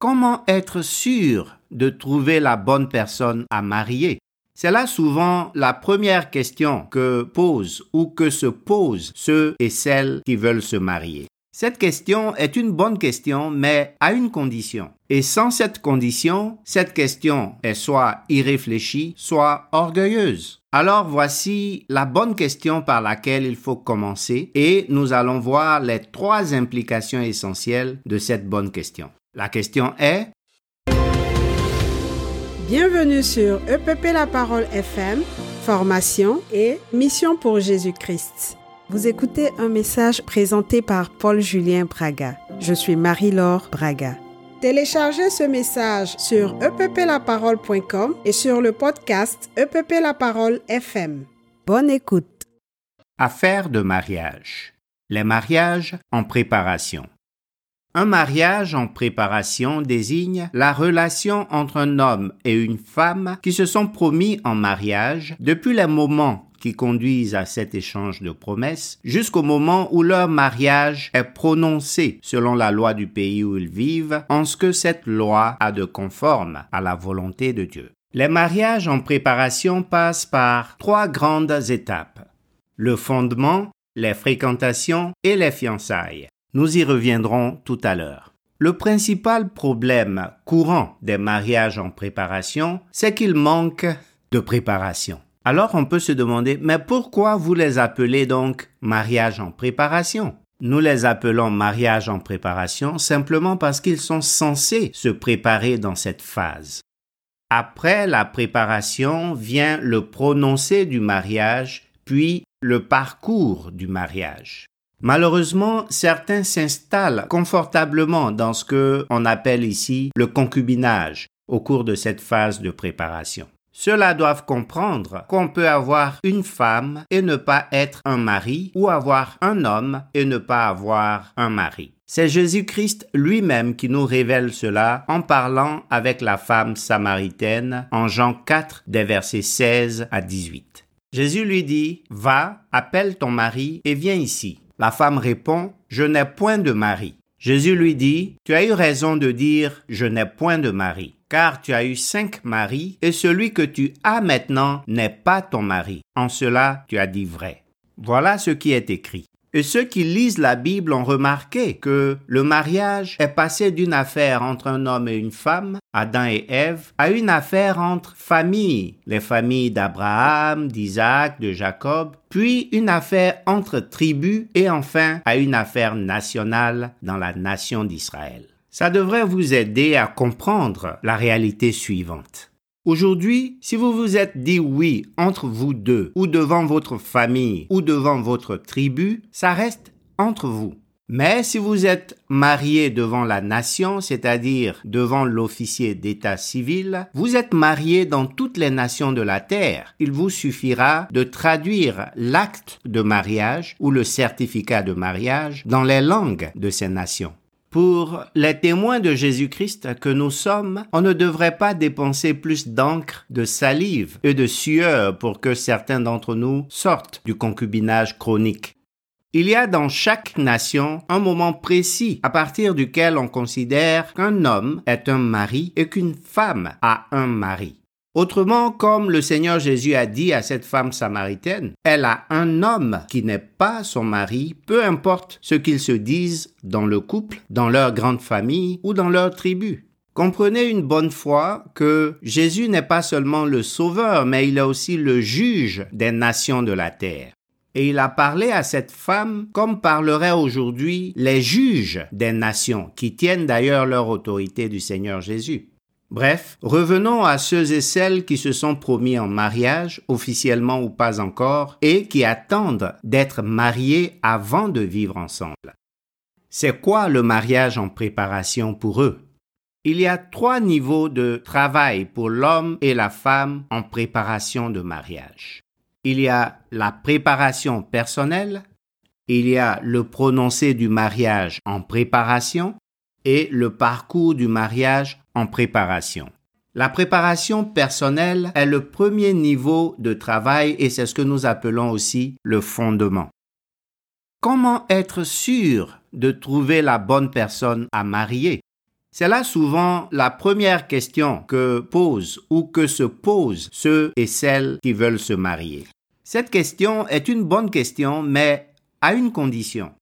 Comment être sûr de trouver la bonne personne à marier? C'est là souvent la première question que posent ou que se posent ceux et celles qui veulent se marier. Cette question est une bonne question, mais à une condition. Et sans cette condition, cette question est soit irréfléchie, soit orgueilleuse. Alors voici la bonne question par laquelle il faut commencer et nous allons voir les trois implications essentielles de cette bonne question. La question est Bienvenue sur EPP La Parole FM, formation et mission pour Jésus-Christ. Vous écoutez un message présenté par Paul-Julien Braga. Je suis Marie-Laure Braga. Téléchargez ce message sur epplaparole.com et sur le podcast EPP La Parole FM. Bonne écoute. Affaire de mariage. Les mariages en préparation. Un mariage en préparation désigne la relation entre un homme et une femme qui se sont promis en mariage depuis le moment qui conduisent à cet échange de promesses jusqu'au moment où leur mariage est prononcé selon la loi du pays où ils vivent en ce que cette loi a de conforme à la volonté de Dieu. Les mariages en préparation passent par trois grandes étapes. Le fondement, les fréquentations et les fiançailles. Nous y reviendrons tout à l'heure. Le principal problème courant des mariages en préparation, c'est qu'il manque de préparation. Alors on peut se demander, mais pourquoi vous les appelez donc mariage en préparation? Nous les appelons mariage en préparation simplement parce qu'ils sont censés se préparer dans cette phase. Après la préparation vient le prononcé du mariage, puis le parcours du mariage. Malheureusement, certains s'installent confortablement dans ce que on appelle ici le concubinage au cours de cette phase de préparation. Ceux-là doivent comprendre qu'on peut avoir une femme et ne pas être un mari, ou avoir un homme et ne pas avoir un mari. C'est Jésus-Christ lui-même qui nous révèle cela en parlant avec la femme samaritaine en Jean 4 des versets 16 à 18. Jésus lui dit, Va, appelle ton mari et viens ici. La femme répond, Je n'ai point de mari. Jésus lui dit, Tu as eu raison de dire, Je n'ai point de mari car tu as eu cinq maris, et celui que tu as maintenant n'est pas ton mari. En cela, tu as dit vrai. Voilà ce qui est écrit. Et ceux qui lisent la Bible ont remarqué que le mariage est passé d'une affaire entre un homme et une femme, Adam et Ève, à une affaire entre familles, les familles d'Abraham, d'Isaac, de Jacob, puis une affaire entre tribus et enfin à une affaire nationale dans la nation d'Israël. Ça devrait vous aider à comprendre la réalité suivante. Aujourd'hui, si vous vous êtes dit oui entre vous deux, ou devant votre famille, ou devant votre tribu, ça reste entre vous. Mais si vous êtes marié devant la nation, c'est-à-dire devant l'officier d'état civil, vous êtes marié dans toutes les nations de la terre. Il vous suffira de traduire l'acte de mariage ou le certificat de mariage dans les langues de ces nations. Pour les témoins de Jésus-Christ que nous sommes, on ne devrait pas dépenser plus d'encre, de salive et de sueur pour que certains d'entre nous sortent du concubinage chronique. Il y a dans chaque nation un moment précis à partir duquel on considère qu'un homme est un mari et qu'une femme a un mari. Autrement, comme le Seigneur Jésus a dit à cette femme samaritaine, elle a un homme qui n'est pas son mari, peu importe ce qu'ils se disent dans le couple, dans leur grande famille ou dans leur tribu. Comprenez une bonne fois que Jésus n'est pas seulement le sauveur, mais il est aussi le juge des nations de la terre. Et il a parlé à cette femme comme parleraient aujourd'hui les juges des nations, qui tiennent d'ailleurs leur autorité du Seigneur Jésus. Bref, revenons à ceux et celles qui se sont promis en mariage, officiellement ou pas encore, et qui attendent d'être mariés avant de vivre ensemble. C'est quoi le mariage en préparation pour eux? Il y a trois niveaux de travail pour l'homme et la femme en préparation de mariage. Il y a la préparation personnelle, il y a le prononcé du mariage en préparation et le parcours du mariage en préparation. La préparation personnelle est le premier niveau de travail et c'est ce que nous appelons aussi le fondement. Comment être sûr de trouver la bonne personne à marier? C'est là souvent la première question que posent ou que se posent ceux et celles qui veulent se marier. Cette question est une bonne question, mais à une condition.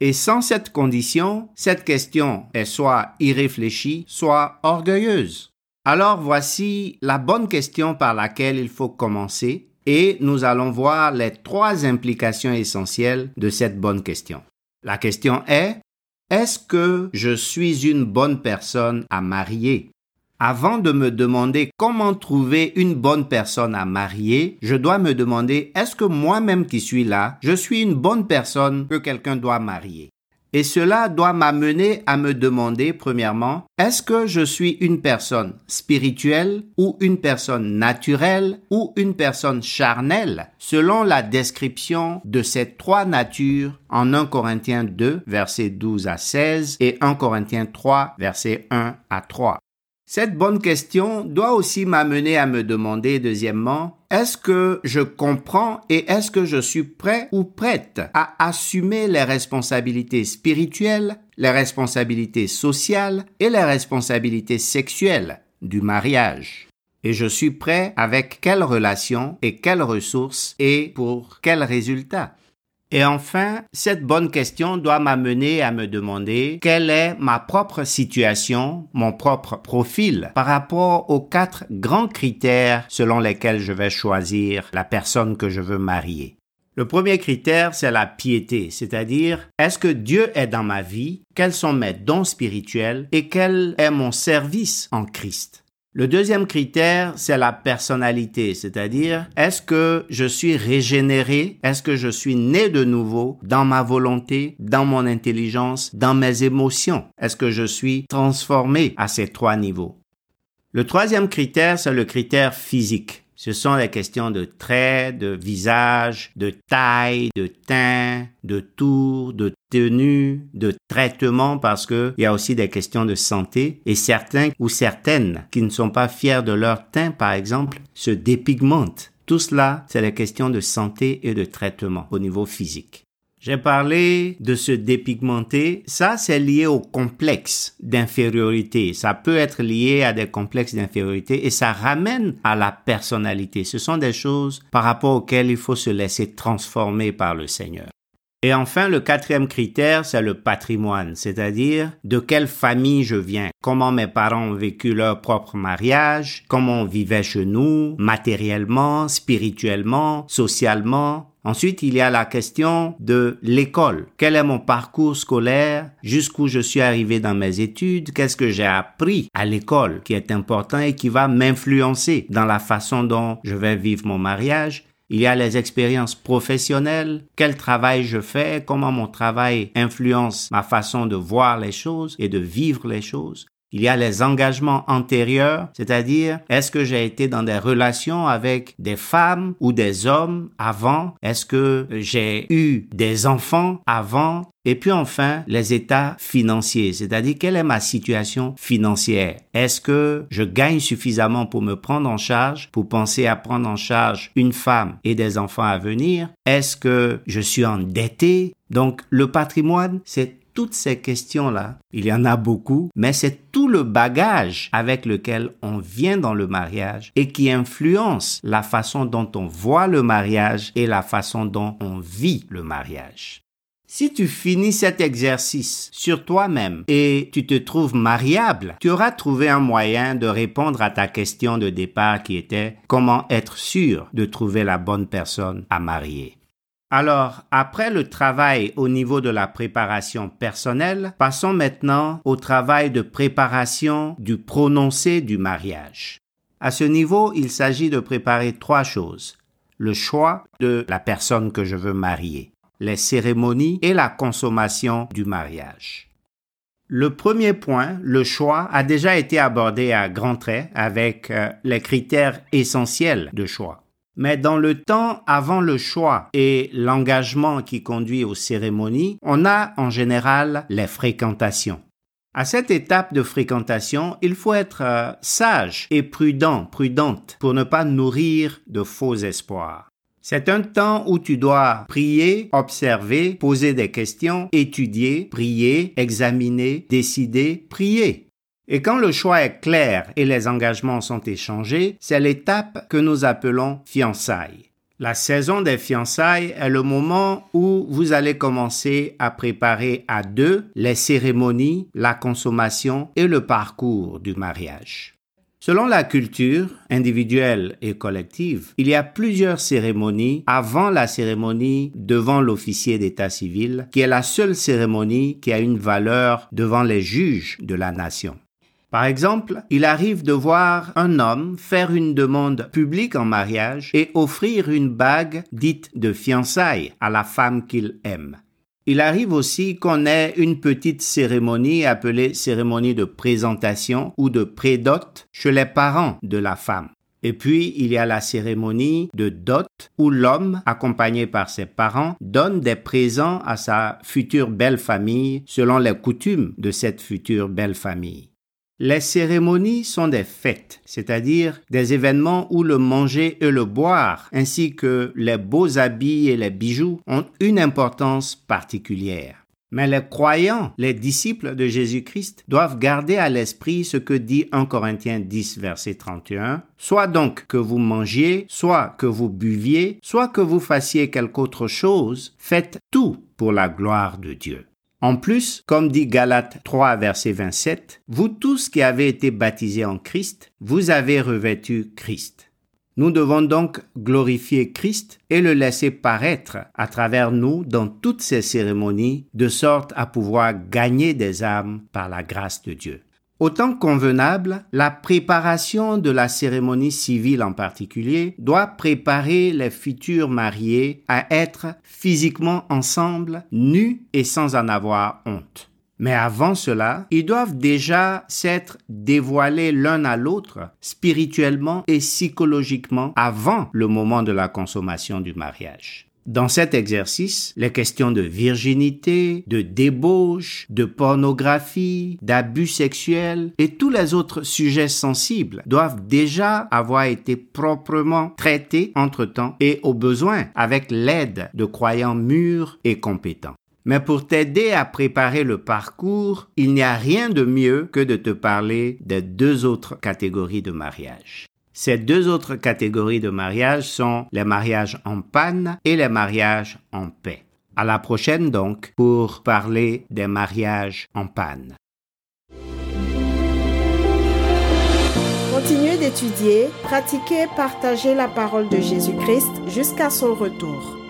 Et sans cette condition, cette question est soit irréfléchie, soit orgueilleuse. Alors voici la bonne question par laquelle il faut commencer et nous allons voir les trois implications essentielles de cette bonne question. La question est, est-ce que je suis une bonne personne à marier? Avant de me demander comment trouver une bonne personne à marier, je dois me demander est-ce que moi-même qui suis là, je suis une bonne personne que quelqu'un doit marier? Et cela doit m'amener à me demander, premièrement, est-ce que je suis une personne spirituelle ou une personne naturelle ou une personne charnelle, selon la description de ces trois natures en 1 Corinthiens 2, versets 12 à 16 et 1 Corinthiens 3, versets 1 à 3. Cette bonne question doit aussi m'amener à me demander, deuxièmement, est-ce que je comprends et est-ce que je suis prêt ou prête à assumer les responsabilités spirituelles, les responsabilités sociales et les responsabilités sexuelles du mariage? Et je suis prêt avec quelles relations et quelles ressources et pour quels résultats? Et enfin, cette bonne question doit m'amener à me demander quelle est ma propre situation, mon propre profil par rapport aux quatre grands critères selon lesquels je vais choisir la personne que je veux marier? Le premier critère, c'est la piété, c'est-à-dire est-ce que Dieu est dans ma vie, quels sont mes dons spirituels? Et quel est mon service en Christ? Le deuxième critère, c'est la personnalité, c'est-à-dire est-ce que je suis régénéré, est-ce que je suis né de nouveau dans ma volonté, dans mon intelligence, dans mes émotions, est-ce que je suis transformé à ces trois niveaux? Le troisième critère, c'est le critère physique. Ce sont les questions de traits, de visage, de taille, de teint, de tour, de tenue, de traitement, parce que il y a aussi des questions de santé. Et certains ou certaines qui ne sont pas fiers de leur teint, par exemple, se dépigmentent. Tout cela, c'est les questions de santé et de traitement au niveau physique. J'ai parlé de se dépigmenter. Ça, c'est lié au complexe d'infériorité. Ça peut être lié à des complexes d'infériorité et ça ramène à la personnalité. Ce sont des choses par rapport auxquelles il faut se laisser transformer par le Seigneur. Et enfin, le quatrième critère, c'est le patrimoine, c'est-à-dire de quelle famille je viens, comment mes parents ont vécu leur propre mariage, comment on vivait chez nous, matériellement, spirituellement, socialement, Ensuite, il y a la question de l'école. Quel est mon parcours scolaire? Jusqu'où je suis arrivé dans mes études? Qu'est-ce que j'ai appris à l'école qui est important et qui va m'influencer dans la façon dont je vais vivre mon mariage? Il y a les expériences professionnelles, quel travail je fais, comment mon travail influence ma façon de voir les choses et de vivre les choses? Il y a les engagements antérieurs, c'est-à-dire est-ce que j'ai été dans des relations avec des femmes ou des hommes avant, est-ce que j'ai eu des enfants avant, et puis enfin, les états financiers, c'est-à-dire quelle est ma situation financière? Est-ce que je gagne suffisamment pour me prendre en charge, pour penser à prendre en charge une femme et des enfants à venir? Est-ce que je suis endetté? Donc, le patrimoine, c'est toutes ces questions-là, il y en a beaucoup, mais c'est tout le bagage avec lequel on vient dans le mariage et qui influence la façon dont on voit le mariage et la façon dont on vit le mariage. Si tu finis cet exercice sur toi-même et tu te trouves mariable, tu auras trouvé un moyen de répondre à ta question de départ qui était comment être sûr de trouver la bonne personne à marier. Alors, après le travail au niveau de la préparation personnelle, passons maintenant au travail de préparation du prononcé du mariage. À ce niveau, il s'agit de préparer trois choses. Le choix de la personne que je veux marier, les cérémonies et la consommation du mariage. Le premier point, le choix, a déjà été abordé à grands traits avec euh, les critères essentiels de choix. Mais dans le temps avant le choix et l'engagement qui conduit aux cérémonies, on a en général les fréquentations. À cette étape de fréquentation, il faut être euh, sage et prudent, prudente, pour ne pas nourrir de faux espoirs. C'est un temps où tu dois prier, observer, poser des questions, étudier, prier, examiner, décider, prier. Et quand le choix est clair et les engagements sont échangés, c'est l'étape que nous appelons fiançailles. La saison des fiançailles est le moment où vous allez commencer à préparer à deux les cérémonies, la consommation et le parcours du mariage. Selon la culture individuelle et collective, il y a plusieurs cérémonies avant la cérémonie devant l'officier d'état civil, qui est la seule cérémonie qui a une valeur devant les juges de la nation. Par exemple, il arrive de voir un homme faire une demande publique en mariage et offrir une bague dite de fiançailles à la femme qu'il aime. Il arrive aussi qu'on ait une petite cérémonie appelée cérémonie de présentation ou de prédot chez les parents de la femme. Et puis, il y a la cérémonie de dot où l'homme, accompagné par ses parents, donne des présents à sa future belle famille selon les coutumes de cette future belle famille. Les cérémonies sont des fêtes, c'est-à-dire des événements où le manger et le boire, ainsi que les beaux habits et les bijoux, ont une importance particulière. Mais les croyants, les disciples de Jésus-Christ, doivent garder à l'esprit ce que dit 1 Corinthiens 10, verset 31. Soit donc que vous mangiez, soit que vous buviez, soit que vous fassiez quelque autre chose, faites tout pour la gloire de Dieu. En plus, comme dit Galates 3, verset 27, vous tous qui avez été baptisés en Christ, vous avez revêtu Christ. Nous devons donc glorifier Christ et le laisser paraître à travers nous dans toutes ces cérémonies, de sorte à pouvoir gagner des âmes par la grâce de Dieu. Autant convenable, la préparation de la cérémonie civile en particulier doit préparer les futurs mariés à être physiquement ensemble, nus et sans en avoir honte. Mais avant cela, ils doivent déjà s'être dévoilés l'un à l'autre spirituellement et psychologiquement avant le moment de la consommation du mariage. Dans cet exercice, les questions de virginité, de débauche, de pornographie, d'abus sexuels et tous les autres sujets sensibles doivent déjà avoir été proprement traités entre-temps et au besoin avec l'aide de croyants mûrs et compétents. Mais pour t'aider à préparer le parcours, il n'y a rien de mieux que de te parler des deux autres catégories de mariage. Ces deux autres catégories de mariage sont les mariages en panne et les mariages en paix. À la prochaine donc pour parler des mariages en panne. Continuez d'étudier, pratiquer et partager la parole de Jésus-Christ jusqu'à son retour.